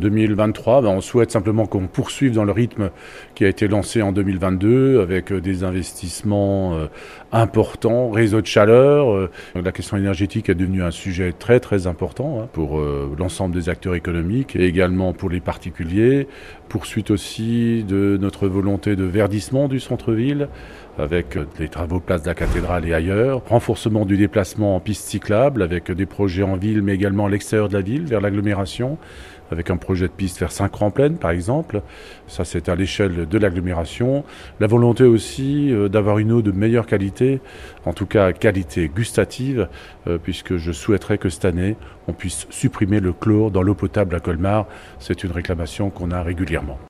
2023, ben, on souhaite simplement qu'on poursuive dans le rythme qui a été lancé en 2022 avec euh, des investissements euh, importants, réseau de chaleur. Euh, la question énergétique est devenue un sujet très très important hein, pour l'ensemble des acteurs économiques et également pour les particuliers. Poursuite aussi de notre volonté de verdissement du centre-ville avec des travaux place de la cathédrale et ailleurs. Renforcement du déplacement en piste cyclable avec des projets en ville mais également à l'extérieur de la ville, vers l'agglomération, avec un projet de piste vers Saint-Cran-Plaine par exemple. Ça c'est à l'échelle de l'agglomération. La volonté aussi euh, d'avoir une eau de meilleure qualité, en tout cas qualité gustative, euh, puisque je souhaiterais que cette année on puisse supprimer le chlore dans l'eau potable à Colmar. C'est une réclamation qu'on a régulièrement.